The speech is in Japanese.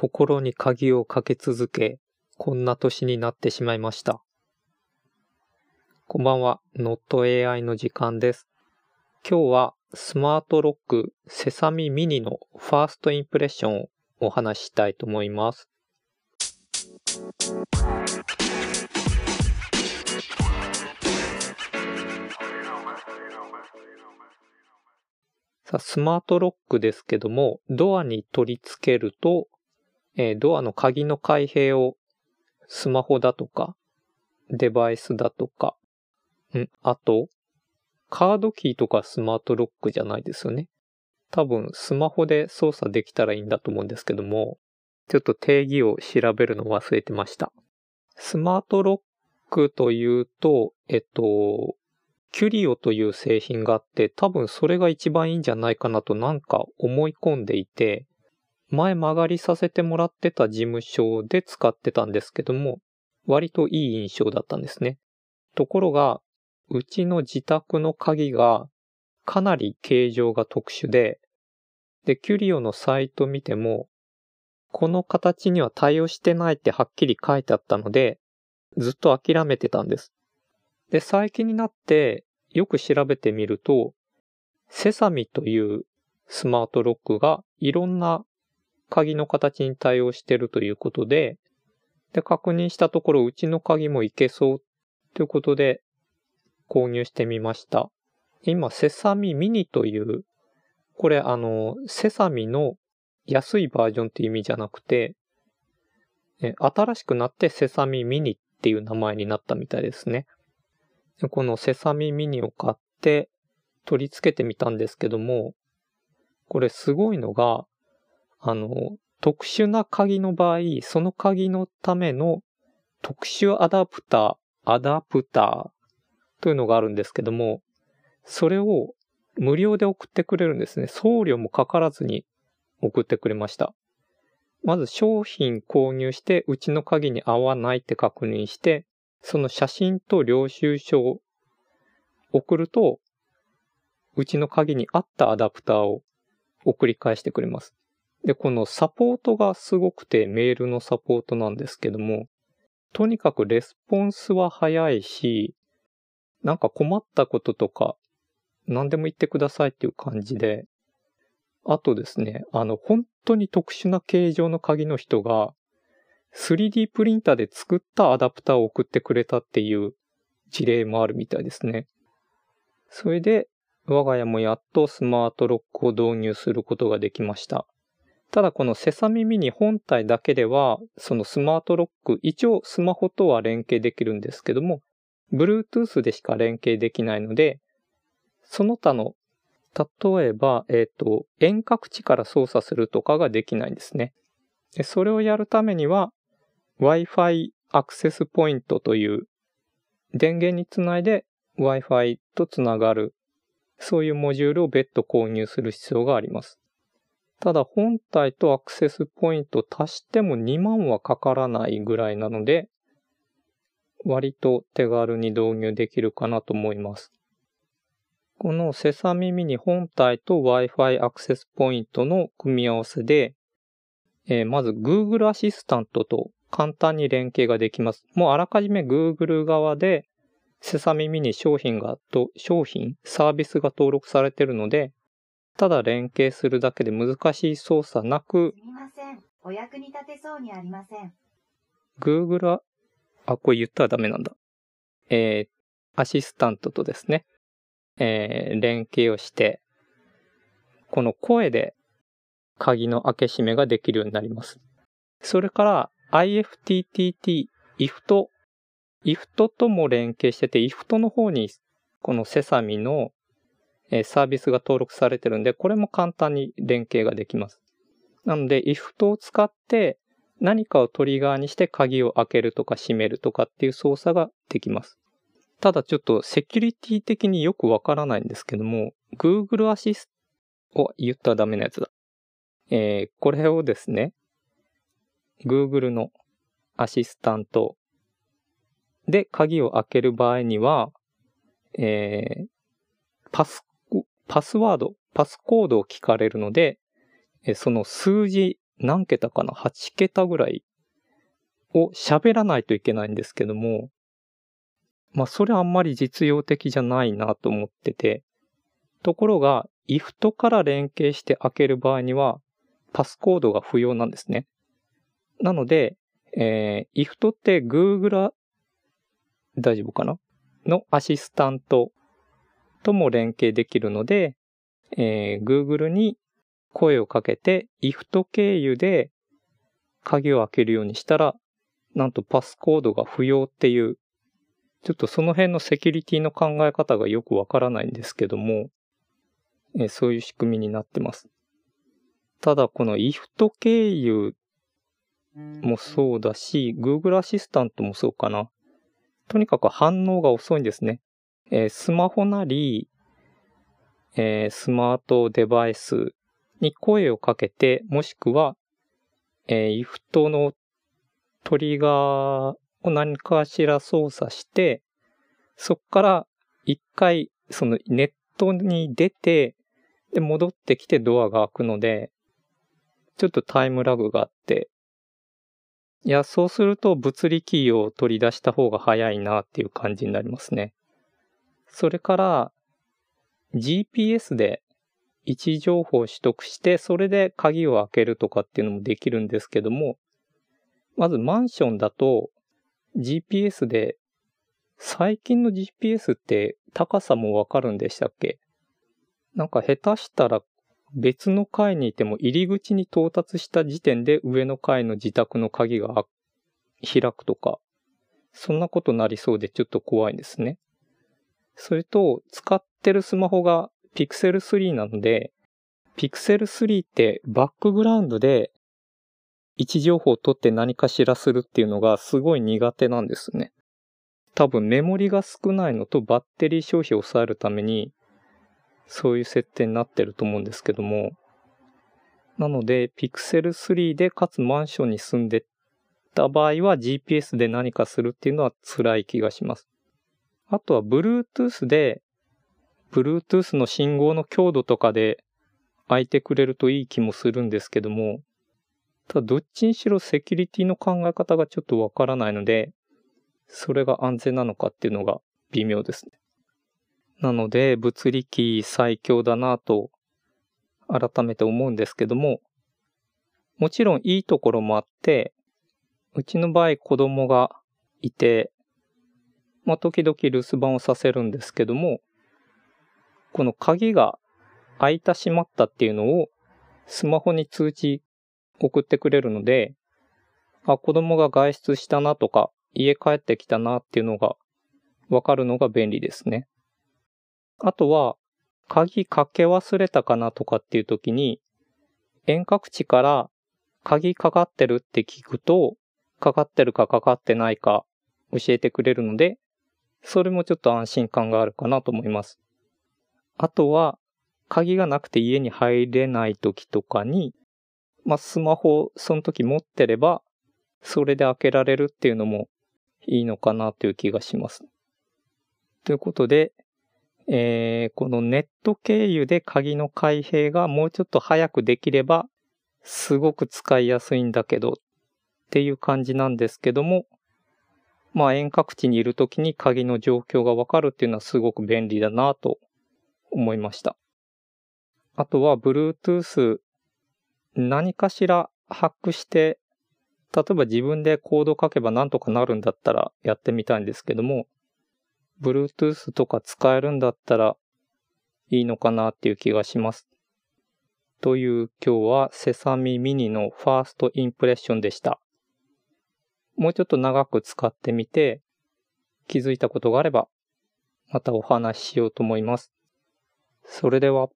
心に鍵をかけ続け、こんな年になってしまいました。こんばんは、NotAI の時間です。今日はスマートロックセサミミニのファーストインプレッションをお話ししたいと思います。さあ、スマートロックですけども、ドアに取り付けると、えードアの鍵の開閉をスマホだとか、デバイスだとか、ん、あと、カードキーとかスマートロックじゃないですよね。多分、スマホで操作できたらいいんだと思うんですけども、ちょっと定義を調べるの忘れてました。スマートロックというと、えっと、キュリオという製品があって、多分それが一番いいんじゃないかなとなんか思い込んでいて、前曲がりさせてもらってた事務所で使ってたんですけども、割といい印象だったんですね。ところが、うちの自宅の鍵がかなり形状が特殊で、で、キュリオのサイト見ても、この形には対応してないってはっきり書いてあったので、ずっと諦めてたんです。で、最近になってよく調べてみると、セサミというスマートロックがいろんな鍵の形に対応してるということで、で、確認したところうちの鍵もいけそうということで購入してみました。今、セサミミニという、これあの、セサミの安いバージョンって意味じゃなくて、新しくなってセサミミニっていう名前になったみたいですね。このセサミミニを買って取り付けてみたんですけども、これすごいのが、あの、特殊な鍵の場合、その鍵のための特殊アダプター、アダプターというのがあるんですけども、それを無料で送ってくれるんですね。送料もかからずに送ってくれました。まず商品購入して、うちの鍵に合わないって確認して、その写真と領収書を送ると、うちの鍵に合ったアダプターを送り返してくれます。で、このサポートがすごくてメールのサポートなんですけども、とにかくレスポンスは早いし、なんか困ったこととか、何でも言ってくださいっていう感じで、あとですね、あの、本当に特殊な形状の鍵の人が、3D プリンターで作ったアダプターを送ってくれたっていう事例もあるみたいですね。それで、我が家もやっとスマートロックを導入することができました。ただこのセサミミニ本体だけでは、そのスマートロック、一応スマホとは連携できるんですけども、Bluetooth でしか連携できないので、その他の、例えば、えっ、と、遠隔地から操作するとかができないんですね。でそれをやるためには、Wi-Fi アクセスポイントという電源につないで Wi-Fi とつながる、そういうモジュールを別途購入する必要があります。ただ本体とアクセスポイント足しても2万はかからないぐらいなので、割と手軽に導入できるかなと思います。このセサミミニ本体と Wi-Fi アクセスポイントの組み合わせで、えーまず Google アシスタントと簡単に連携ができます。もうあらかじめ Google 側でセサミミニ商品がと、商品、サービスが登録されているので、ただ連携するだけで難しい操作なく、すみません。お役に立てそうにありません。Google あ、あ、これ言ったらダメなんだ。えー、アシスタントとですね、えー、連携をして、この声で鍵の開け閉めができるようになります。それから IFTTT、IFT、IFT とも連携してて、IFT の方にこのセサミのえサービスが登録されてるんで、これも簡単に連携ができます。なので、IFT を使って何かをトリガーにして鍵を開けるとか閉めるとかっていう操作ができます。ただちょっとセキュリティ的によくわからないんですけども、Google アシスト、お、言ったらダメなやつだ。えーこれをですね、Google のアシスタントで鍵を開ける場合には、えーパス、パスワード、パスコードを聞かれるので、その数字何桁かな ?8 桁ぐらいを喋らないといけないんですけども、まあそれあんまり実用的じゃないなと思ってて、ところが IFT から連携して開ける場合にはパスコードが不要なんですね。なので、えー、IFT って Google 大丈夫かな？のアシスタントとも連携できるので、えー、Google に声をかけて IFT 経由で鍵を開けるようにしたら、なんとパスコードが不要っていう、ちょっとその辺のセキュリティの考え方がよくわからないんですけども、えー、そういう仕組みになってます。ただこの IFT 経由もそうだし、Google アシスタントもそうかな。とにかく反応が遅いんですね。えー、スマホなり、えー、スマートデバイスに声をかけて、もしくは、えー、IFT のトリガーを何かしら操作して、そこから一回そのネットに出て、で、戻ってきてドアが開くので、ちょっとタイムラグがあって、いや、そうすると物理キーを取り出した方が早いなっていう感じになりますね。それから、GPS で位置情報を取得して、それで鍵を開けるとかっていうのもできるんですけども、まずマンションだと GPS で、最近の GPS って高さもわかるんでしたっけ？なんか下手したら別の階にいても入り口に到達した時点で上の階の自宅の鍵が開くとか、そんなことなりそうでちょっと怖いですね。それと、使ってるスマホが Pixel 3なので、Pixel 3ってバックグラウンドで位置情報を取って何かしらするっていうのがすごい苦手なんですね。多分メモリが少ないのとバッテリー消費を抑えるためにそういう設定になってると思うんですけども、なので、Pixel 3でかつマンションに住んでた場合は GPS で何かするっていうのは辛い気がします。あとは Bluetooth で、Bluetooth の信号の強度とかで開いてくれるといい気もするんですけども、ただどっちにしろセキュリティの考え方がちょっとわからないので、それが安全なのかっていうのが微妙ですね。なので、物理機最強だなと、改めて思うんですけども、もちろんいいところもあって、うちの場合子供がいて、まあ、時々留守番をさせるんですけども、この鍵が開いた閉まったっていうのをスマホに通知送ってくれるので、あ、子供が外出したなとか、家帰ってきたなっていうのがわかるのが便利ですね。あとは、鍵かけ忘れたかなとかっていう時に、遠隔地から鍵かかってるって聞くと、かかってるかかかってないか教えてくれるので、それもちょっと安心感があるかなと思います。あとは、鍵がなくて家に入れない時とかに、まあ、スマホをその時持ってれば、それで開けられるっていうのもいいのかなという気がします。ということで、えー、このネット経由で鍵の開閉がもうちょっと早くできれば、すごく使いやすいんだけどっていう感じなんですけども、まあ遠隔地にいる時に鍵の状況がわかるっていうのはすごく便利だなと思いました。あとは Bluetooth 何かしらハックして、例えば自分でコード書けばなんとかなるんだったらやってみたいんですけども、Bluetooth とか使えるんだったらいいのかなっていう気がします。という今日はセサミミニのファーストインプレッションでした。もうちょっと長く使ってみて気づいたことがあればまたお話ししようと思います。それでは。